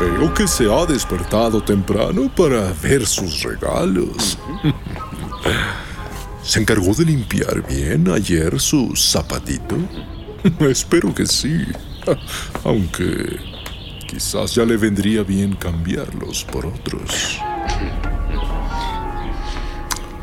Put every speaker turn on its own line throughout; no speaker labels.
Veo que se ha despertado temprano para ver sus regalos. ¿Se encargó de limpiar bien ayer su zapatito? Espero que sí. Aunque quizás ya le vendría bien cambiarlos por otros.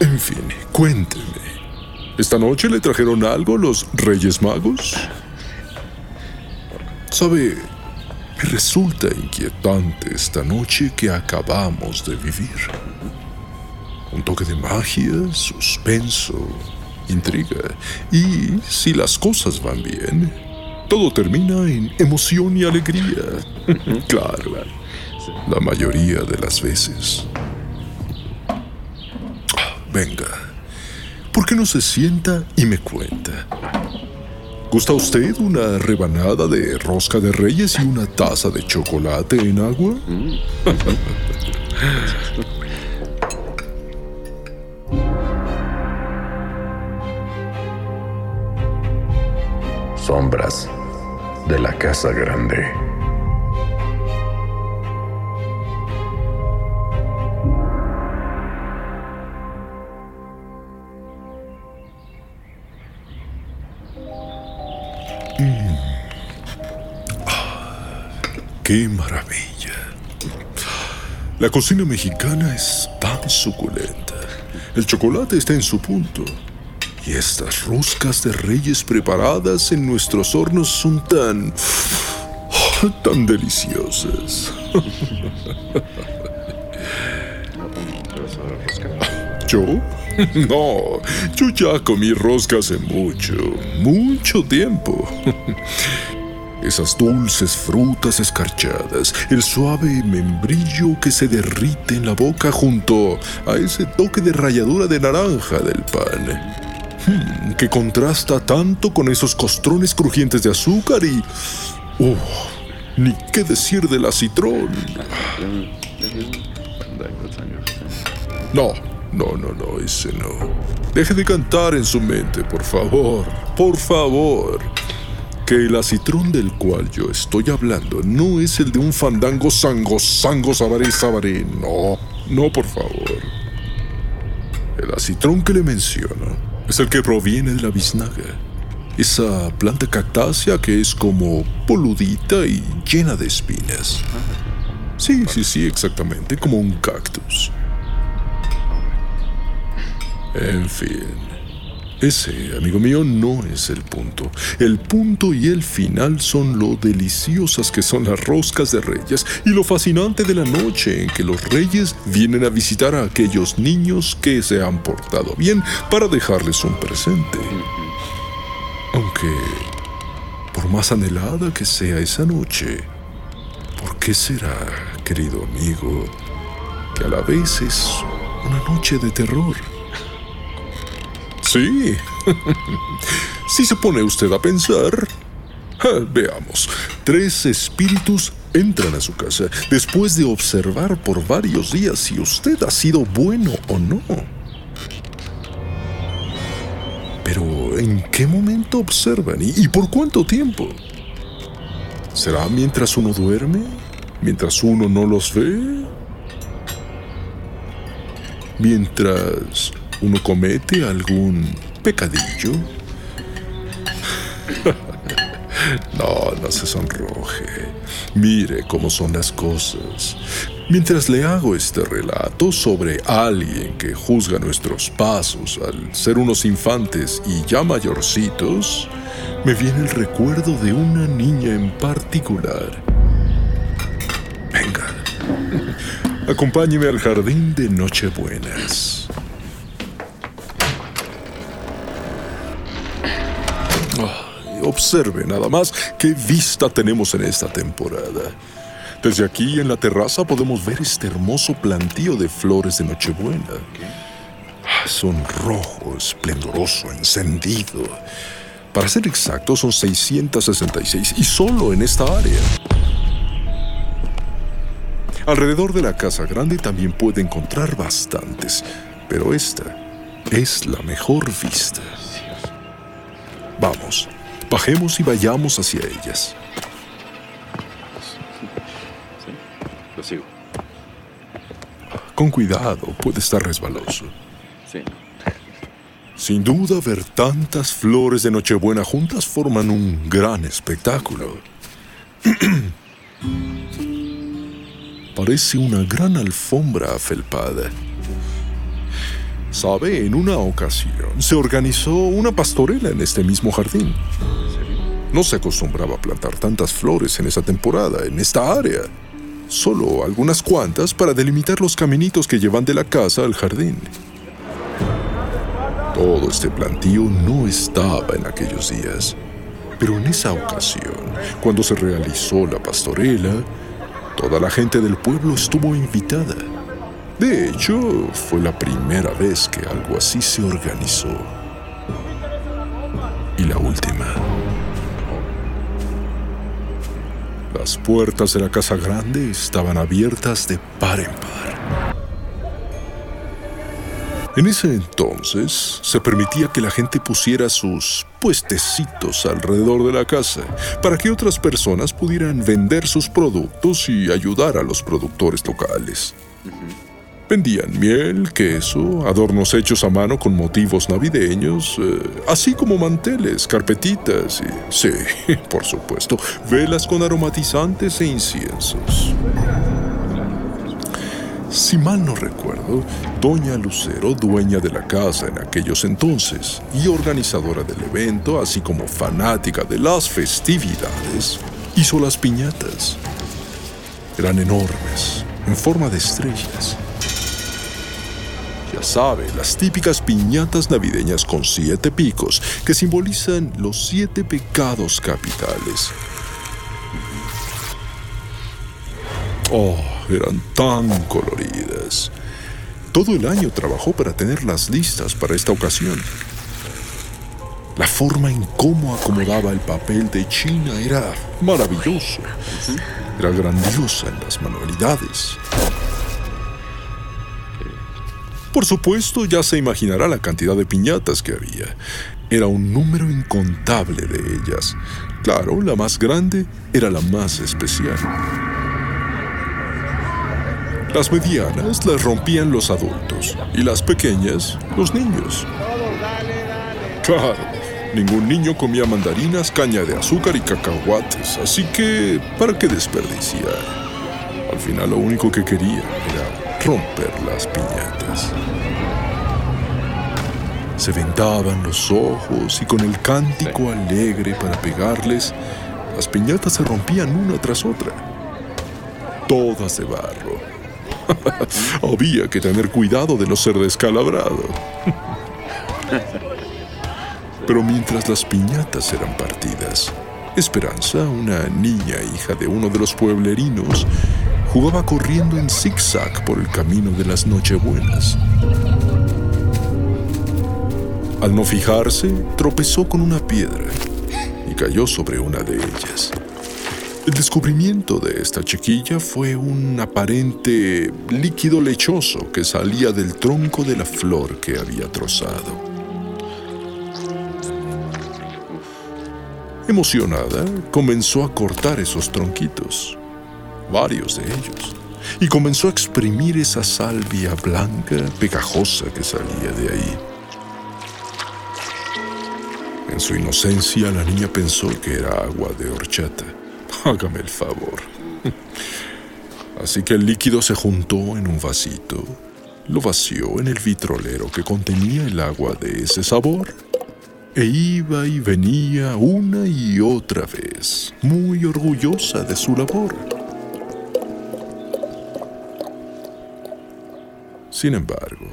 En fin, cuénteme. ¿Esta noche le trajeron algo los Reyes Magos? ¿Sabe? Me resulta inquietante esta noche que acabamos de vivir. Un toque de magia, suspenso, intriga. Y si las cosas van bien, todo termina en emoción y alegría. claro, la mayoría de las veces. Venga, ¿por qué no se sienta y me cuenta? ¿Gusta usted una rebanada de rosca de reyes y una taza de chocolate en agua?
Sombras de la Casa Grande.
¡Qué maravilla! La cocina mexicana es tan suculenta. El chocolate está en su punto. Y estas roscas de reyes preparadas en nuestros hornos son tan... tan deliciosas. ¿Yo? No, yo ya comí roscas hace mucho, mucho tiempo. Esas dulces frutas escarchadas, el suave membrillo que se derrite en la boca junto a ese toque de ralladura de naranja del pan. Hmm, que contrasta tanto con esos costrones crujientes de azúcar y... ¡Oh! Ni qué decir del acitrón. No, no, no, no, ese no. Deje de cantar en su mente, por favor. Por favor que el acitrón del cual yo estoy hablando no es el de un fandango sango, sango, sabaré, sabaré. No, no, por favor. El acitrón que le menciono es el que proviene de la biznaga. Esa planta cactácea que es como poludita y llena de espinas. Sí, sí, sí, exactamente, como un cactus. En fin. Ese, amigo mío, no es el punto. El punto y el final son lo deliciosas que son las roscas de reyes y lo fascinante de la noche en que los reyes vienen a visitar a aquellos niños que se han portado bien para dejarles un presente. Aunque, por más anhelada que sea esa noche, ¿por qué será, querido amigo, que a la vez es una noche de terror? Sí. si se pone usted a pensar... veamos. Tres espíritus entran a su casa después de observar por varios días si usted ha sido bueno o no. Pero, ¿en qué momento observan y, por cuánto tiempo? ¿Será mientras uno duerme? ¿Mientras uno no los ve? ¿Mientras uno comete algún pecadillo. no, no se sonroje. Mire cómo son las cosas. Mientras le hago este relato sobre alguien que juzga nuestros pasos al ser unos infantes y ya mayorcitos, me viene el recuerdo de una niña en particular. Venga, acompáñeme al jardín de Nochebuenas. Observe nada más qué vista tenemos en esta temporada. Desde aquí en la terraza podemos ver este hermoso plantío de flores de Nochebuena. Son rojo, esplendoroso, encendido. Para ser exacto, son 666 y solo en esta área. Alrededor de la casa grande también puede encontrar bastantes, pero esta es la mejor vista. Vamos, bajemos y vayamos hacia ellas.
Sí, lo sigo.
Con cuidado, puede estar resbaloso.
Sí.
Sin duda, ver tantas flores de Nochebuena juntas forman un gran espectáculo. Parece una gran alfombra afelpada. Sabe, en una ocasión se organizó una pastorela en este mismo jardín. No se acostumbraba a plantar tantas flores en esa temporada, en esta área. Solo algunas cuantas para delimitar los caminitos que llevan de la casa al jardín. Todo este plantío no estaba en aquellos días. Pero en esa ocasión, cuando se realizó la pastorela, toda la gente del pueblo estuvo invitada. De hecho, fue la primera vez que algo así se organizó. Y la última. Las puertas de la casa grande estaban abiertas de par en par. En ese entonces se permitía que la gente pusiera sus puestecitos alrededor de la casa para que otras personas pudieran vender sus productos y ayudar a los productores locales. Vendían miel, queso, adornos hechos a mano con motivos navideños, eh, así como manteles, carpetitas y, sí, por supuesto, velas con aromatizantes e inciensos. Si mal no recuerdo, Doña Lucero, dueña de la casa en aquellos entonces y organizadora del evento, así como fanática de las festividades, hizo las piñatas. Eran enormes, en forma de estrellas. Sabe, las típicas piñatas navideñas con siete picos que simbolizan los siete pecados capitales. Oh, eran tan coloridas. Todo el año trabajó para tenerlas listas para esta ocasión. La forma en cómo acomodaba el papel de China era maravilloso. Era grandiosa en las manualidades. Por supuesto, ya se imaginará la cantidad de piñatas que había. Era un número incontable de ellas. Claro, la más grande era la más especial. Las medianas las rompían los adultos y las pequeñas los niños. Claro, ningún niño comía mandarinas, caña de azúcar y cacahuates, así que ¿para qué desperdiciar? Al final lo único que quería romper las piñatas. Se vendaban los ojos y con el cántico alegre para pegarles, las piñatas se rompían una tras otra. Todas de barro Había que tener cuidado de no ser descalabrado. Pero mientras las piñatas eran partidas, Esperanza, una niña hija de uno de los pueblerinos, jugaba corriendo en zigzag por el camino de las Nochebuenas. Al no fijarse, tropezó con una piedra y cayó sobre una de ellas. El descubrimiento de esta chiquilla fue un aparente líquido lechoso que salía del tronco de la flor que había trozado. Emocionada, comenzó a cortar esos tronquitos, varios de ellos, y comenzó a exprimir esa salvia blanca, pegajosa que salía de ahí. En su inocencia, la niña pensó que era agua de horchata. Hágame el favor. Así que el líquido se juntó en un vasito, lo vació en el vitrolero que contenía el agua de ese sabor e iba y venía una y otra vez, muy orgullosa de su labor. Sin embargo,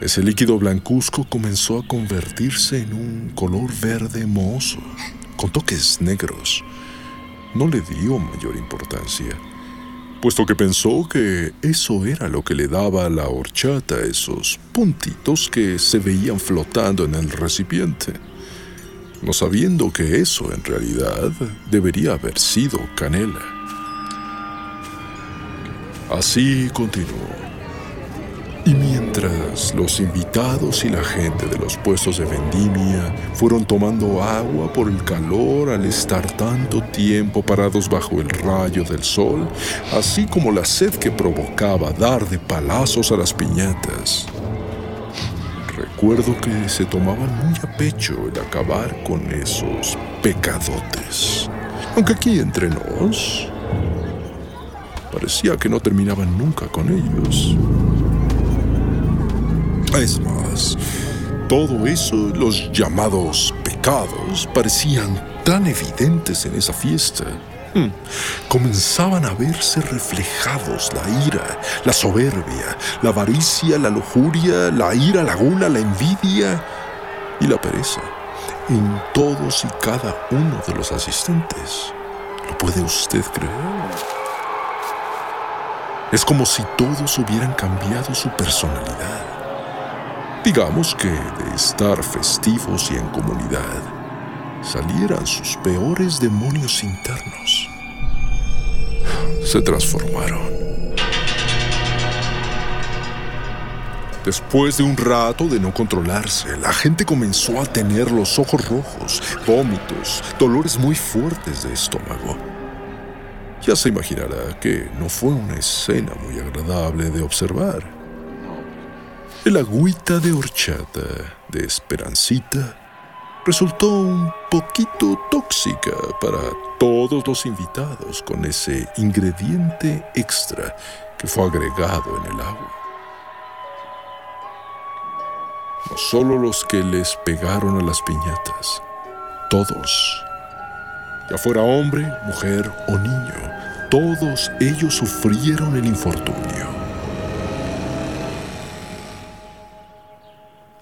ese líquido blancuzco comenzó a convertirse en un color verde mohoso, con toques negros. No le dio mayor importancia puesto que pensó que eso era lo que le daba a la horchata esos puntitos que se veían flotando en el recipiente, no sabiendo que eso en realidad debería haber sido canela. Así continuó. Y mientras los invitados y la gente de los puestos de vendimia fueron tomando agua por el calor al estar tanto tiempo parados bajo el rayo del sol, así como la sed que provocaba dar de palazos a las piñatas, recuerdo que se tomaban muy a pecho el acabar con esos pecadotes. Aunque aquí entre nos, parecía que no terminaban nunca con ellos. Es más, todo eso, los llamados pecados, parecían tan evidentes en esa fiesta. Hmm. Comenzaban a verse reflejados la ira, la soberbia, la avaricia, la lujuria, la ira, la gula, la envidia y la pereza en todos y cada uno de los asistentes. ¿Lo puede usted creer? Es como si todos hubieran cambiado su personalidad Digamos que de estar festivos y en comunidad, salieran sus peores demonios internos. Se transformaron. Después de un rato de no controlarse, la gente comenzó a tener los ojos rojos, vómitos, dolores muy fuertes de estómago. Ya se imaginará que no fue una escena muy agradable de observar. El agüita de horchata de Esperancita resultó un poquito tóxica para todos los invitados con ese ingrediente extra que fue agregado en el agua. No solo los que les pegaron a las piñatas, todos, ya fuera hombre, mujer o niño, todos ellos sufrieron el infortunio.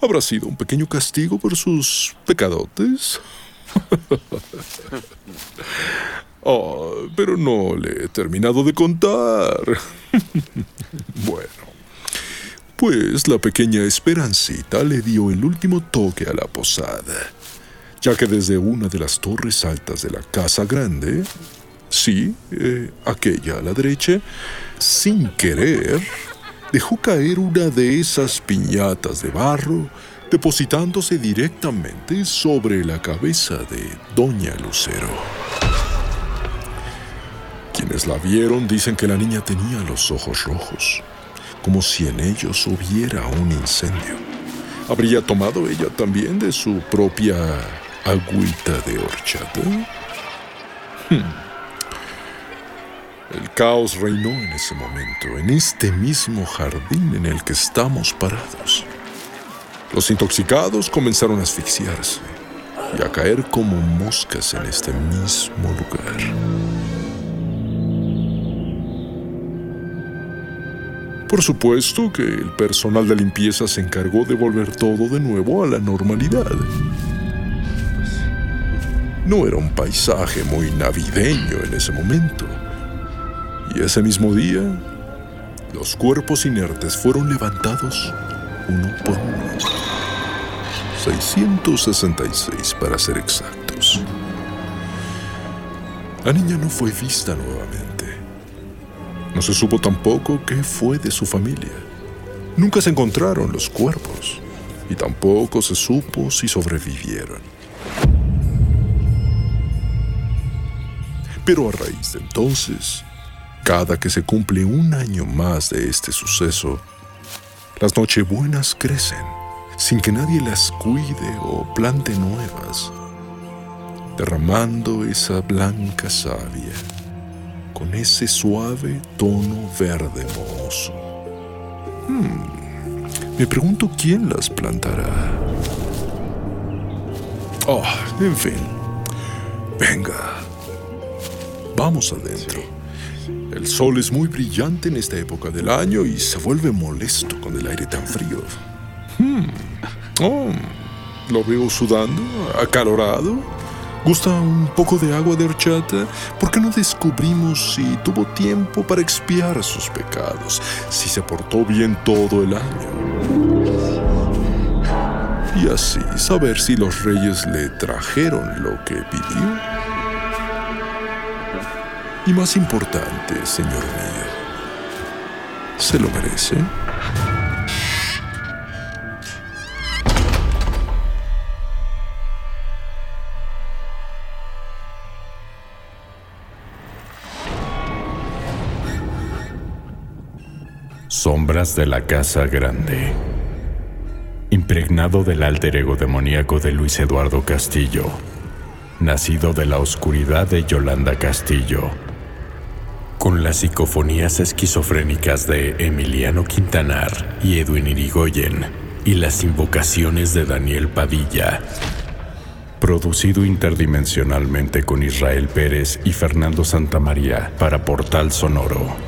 ¿Habrá sido un pequeño castigo por sus pecadotes? oh, pero no le he terminado de contar. bueno, pues la pequeña Esperancita le dio el último toque a la posada, ya que desde una de las torres altas de la casa grande, sí, eh, aquella a la derecha, sin querer, dejó caer una de esas piñatas de barro, depositándose directamente sobre la cabeza de Doña Lucero. Quienes la vieron dicen que la niña tenía los ojos rojos, como si en ellos hubiera un incendio. ¿Habría tomado ella también de su propia agüita de horchata? Hmm. El caos reinó en ese momento, en este mismo jardín en el que estamos parados. Los intoxicados comenzaron a asfixiarse y a caer como moscas en este mismo lugar. Por supuesto que el personal de limpieza se encargó de volver todo de nuevo a la normalidad. No era un paisaje muy navideño en ese momento. Y ese mismo día, los cuerpos inertes fueron levantados uno por uno. 666 para ser exactos. La niña no fue vista nuevamente. No se supo tampoco qué fue de su familia. Nunca se encontraron los cuerpos y tampoco se supo si sobrevivieron. Pero a raíz de entonces, Cada que se cumple un año más de este suceso, las nochebuenas crecen sin que nadie las cuide o plante nuevas, derramando esa blanca savia con ese suave tono verde mohoso. Hmm, me pregunto quién las plantará. Oh, en fin. Venga. Vamos adentro. El sol es muy brillante en esta época del año y se vuelve molesto con el aire tan frío. Hmm. Oh, lo veo sudando, acalorado. ¿Gusta un poco de agua de horchata? ¿Por qué no descubrimos si tuvo tiempo para expiar sus pecados, si se portó bien todo el año? Y así saber si los reyes le trajeron lo que pidió. Y más importante, señor mío, ¿se lo merece?
Sombras de la Casa Grande. Impregnado del alter ego demoníaco de Luis Eduardo Castillo, nacido de la oscuridad de Yolanda Castillo, con las psicofonías esquizofrénicas de Emiliano Quintanar y Edwin Irigoyen y las invocaciones de Daniel Padilla. Producido interdimensionalmente con Israel Pérez y Fernando Santamaría para Portal Sonoro.